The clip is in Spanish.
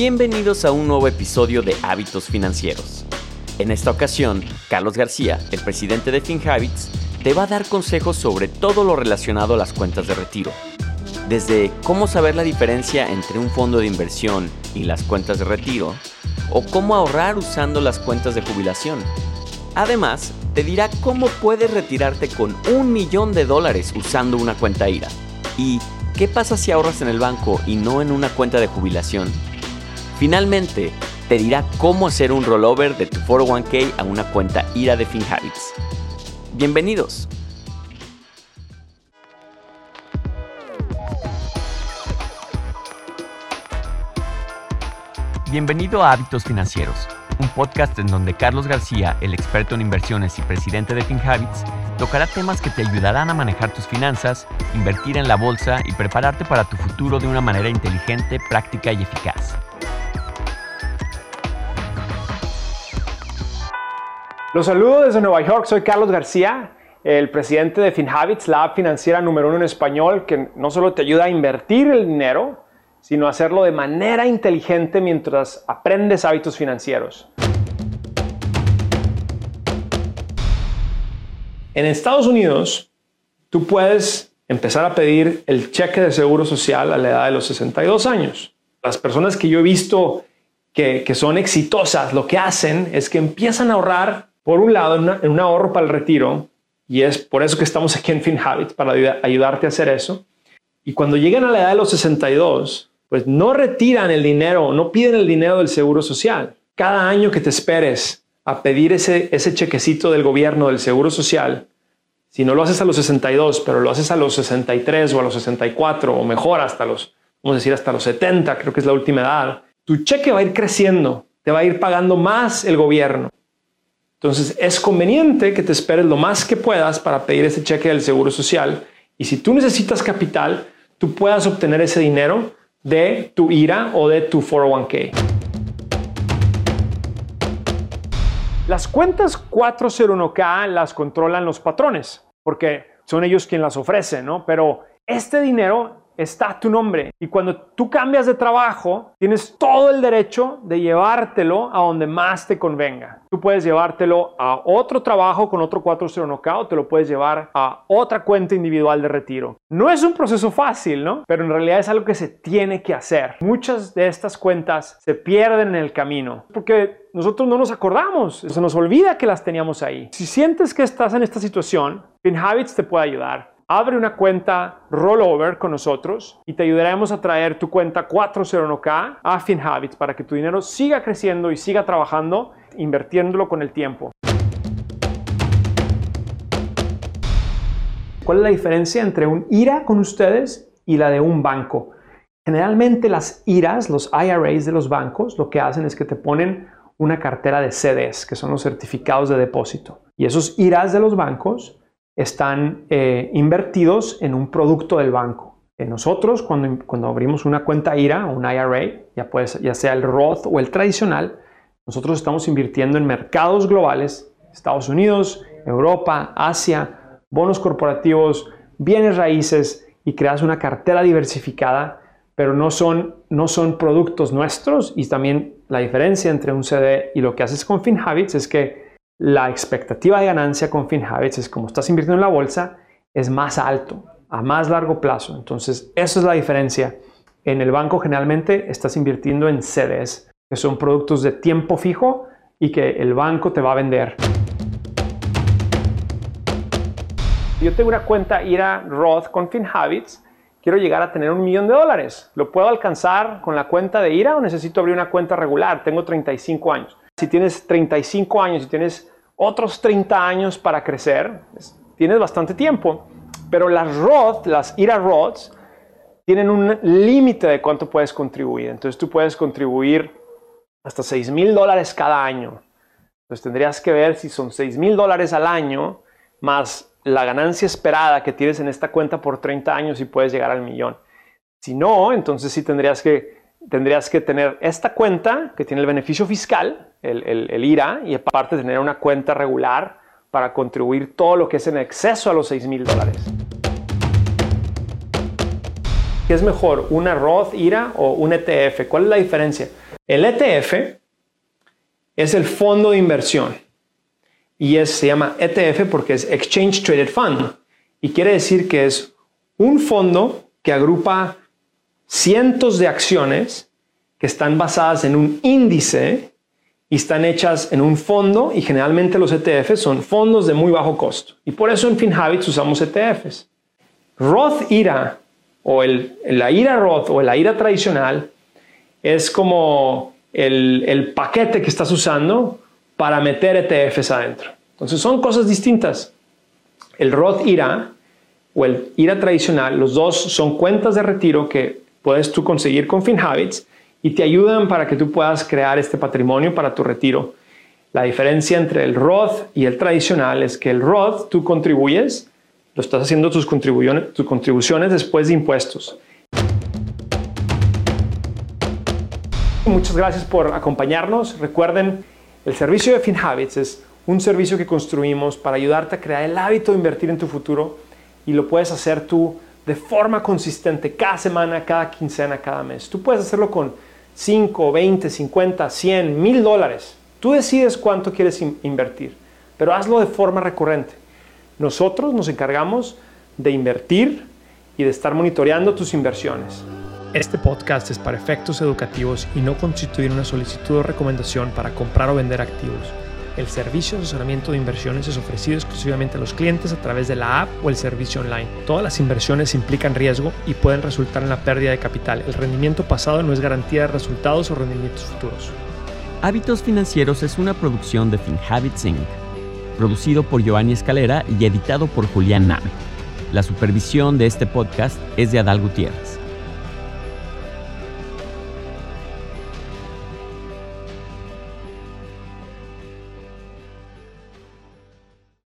Bienvenidos a un nuevo episodio de Hábitos Financieros. En esta ocasión, Carlos García, el presidente de FinHabits, te va a dar consejos sobre todo lo relacionado a las cuentas de retiro. Desde cómo saber la diferencia entre un fondo de inversión y las cuentas de retiro, o cómo ahorrar usando las cuentas de jubilación. Además, te dirá cómo puedes retirarte con un millón de dólares usando una cuenta IRA. Y qué pasa si ahorras en el banco y no en una cuenta de jubilación. Finalmente, te dirá cómo hacer un rollover de tu 401k a una cuenta IRA de FinHabits. Bienvenidos. Bienvenido a Hábitos Financieros, un podcast en donde Carlos García, el experto en inversiones y presidente de FinHabits, tocará temas que te ayudarán a manejar tus finanzas, invertir en la bolsa y prepararte para tu futuro de una manera inteligente, práctica y eficaz. Los saludo desde Nueva York, soy Carlos García, el presidente de FinHabits, la app financiera número uno en español que no solo te ayuda a invertir el dinero, sino hacerlo de manera inteligente mientras aprendes hábitos financieros. En Estados Unidos, tú puedes empezar a pedir el cheque de seguro social a la edad de los 62 años. Las personas que yo he visto que, son exitosas, lo que hacen es que empiezan a ahorrar, por un lado, en, un ahorro para el retiro, y es por eso que estamos aquí en FinHabit, para ayudarte a hacer eso. Y cuando llegan a la edad de los 62, pues no retiran el dinero, no piden el dinero del seguro social. Cada año que te esperes a pedir ese, ese chequecito del gobierno del seguro social, si no lo haces a los 62, pero lo haces a los 63 o a los 64 o mejor hasta los, vamos a decir, hasta los 70, creo que es la última edad, tu cheque va a ir creciendo, te va a ir pagando más el gobierno. Entonces es conveniente que te esperes lo más que puedas para pedir ese cheque del seguro social y si tú necesitas capital, tú puedas obtener ese dinero de tu IRA o de tu 401k. Las cuentas 401k las controlan los patrones, porque son ellos quienes las ofrecen, ¿no? Pero este dinero está tu nombre. Y cuando tú cambias de trabajo, tienes todo el derecho de llevártelo a donde más te convenga. Tú puedes llevártelo a otro trabajo con otro 401k o te lo puedes llevar a otra cuenta individual de retiro. No es un proceso fácil, ¿no? Pero en realidad es algo que se tiene que hacer. Muchas de estas cuentas se pierden en el camino porque nosotros no nos acordamos, se nos olvida que las teníamos ahí. Si sientes que estás en esta situación, FinHabits te puede ayudar. Abre una cuenta rollover con nosotros y te ayudaremos a traer tu cuenta 401k a FinHabits para que tu dinero siga creciendo y siga trabajando, invirtiéndolo con el tiempo. ¿Cuál es la diferencia entre un IRA con ustedes y la de un banco? Generalmente las IRAs, los IRAs de los bancos, lo que hacen es que te ponen una cartera de CDs, que son los certificados de depósito. Y esos IRAs de los bancos están eh, invertidos en un producto del banco. En nosotros, cuando, cuando abrimos una cuenta IRA o un IRA, ya, ya sea el Roth o el tradicional, nosotros estamos invirtiendo en mercados globales, Estados Unidos, Europa, Asia, bonos corporativos, bienes raíces y creas una cartera diversificada, pero no son, no son productos nuestros y también la diferencia entre un CD y lo que haces con FinHabits es que la expectativa de ganancia con FinHabits es como estás invirtiendo en la bolsa, es más alto, a más largo plazo. Entonces, eso es la diferencia. En el banco generalmente estás invirtiendo en CDs, que son productos de tiempo fijo y que el banco te va a vender. Yo tengo una cuenta IRA Roth con FinHabits. Quiero llegar a tener un millón de dólares. ¿Lo puedo alcanzar con la cuenta de IRA o necesito abrir una cuenta regular? Tengo 35 años. Si tienes 35 años y tienes otros 30 años para crecer, tienes bastante tiempo, pero las Roth, las IRA Roths, tienen un límite de cuánto puedes contribuir. Entonces tú puedes contribuir hasta 6 mil dólares cada año. Entonces tendrías que ver si son 6 mil dólares al año más la ganancia esperada que tienes en esta cuenta por 30 años y puedes llegar al millón. Si no, entonces sí tendrías que tendrías que tener esta cuenta que tiene el beneficio fiscal, el, IRA, y aparte tener una cuenta regular para contribuir todo lo que es en exceso a los 6 mil dólares. ¿qué es mejor? ¿Una Roth IRA o un ETF? ¿Cuál es la diferencia? El ETF es el fondo de inversión y es, se llama ETF porque es Exchange Traded Fund y quiere decir que es un fondo que agrupa cientos de acciones que están basadas en un índice y están hechas en un fondo y generalmente los ETFs son fondos de muy bajo costo. Y por eso en FinHabits usamos ETFs. Roth IRA o el, la IRA Roth o la IRA tradicional es como el, el paquete que estás usando para meter ETFs adentro. Entonces son cosas distintas. El Roth IRA o el IRA tradicional, los dos son cuentas de retiro que puedes tú conseguir con FinHabits y te ayudan para que tú puedas crear este patrimonio para tu retiro. La diferencia entre el Roth y el tradicional es que el Roth tú contribuyes, lo estás haciendo tus contribuciones, tus contribuciones después de impuestos. Muchas gracias por acompañarnos. Recuerden, el servicio de FinHabits es un servicio que construimos para ayudarte a crear el hábito de invertir en tu futuro y lo puedes hacer tú de forma consistente cada semana, cada quincena, cada mes. Tú puedes hacerlo con 5, 20, 50, 100, 1000 dólares. Tú decides cuánto quieres invertir, pero hazlo de forma recurrente. Nosotros nos encargamos de invertir y de estar monitoreando tus inversiones. Este podcast es para efectos educativos y no constituye una solicitud o recomendación para comprar o vender activos. El servicio de asesoramiento de inversiones es ofrecido exclusivamente a los clientes a través de la app o el servicio online. Todas las inversiones implican riesgo y pueden resultar en la pérdida de capital. El rendimiento pasado no es garantía de resultados o rendimientos futuros. Hábitos Financieros es una producción de FinHabits Inc., producido por Giovanni Escalera y editado por Julián Name. La supervisión de este podcast es de Adal Gutiérrez.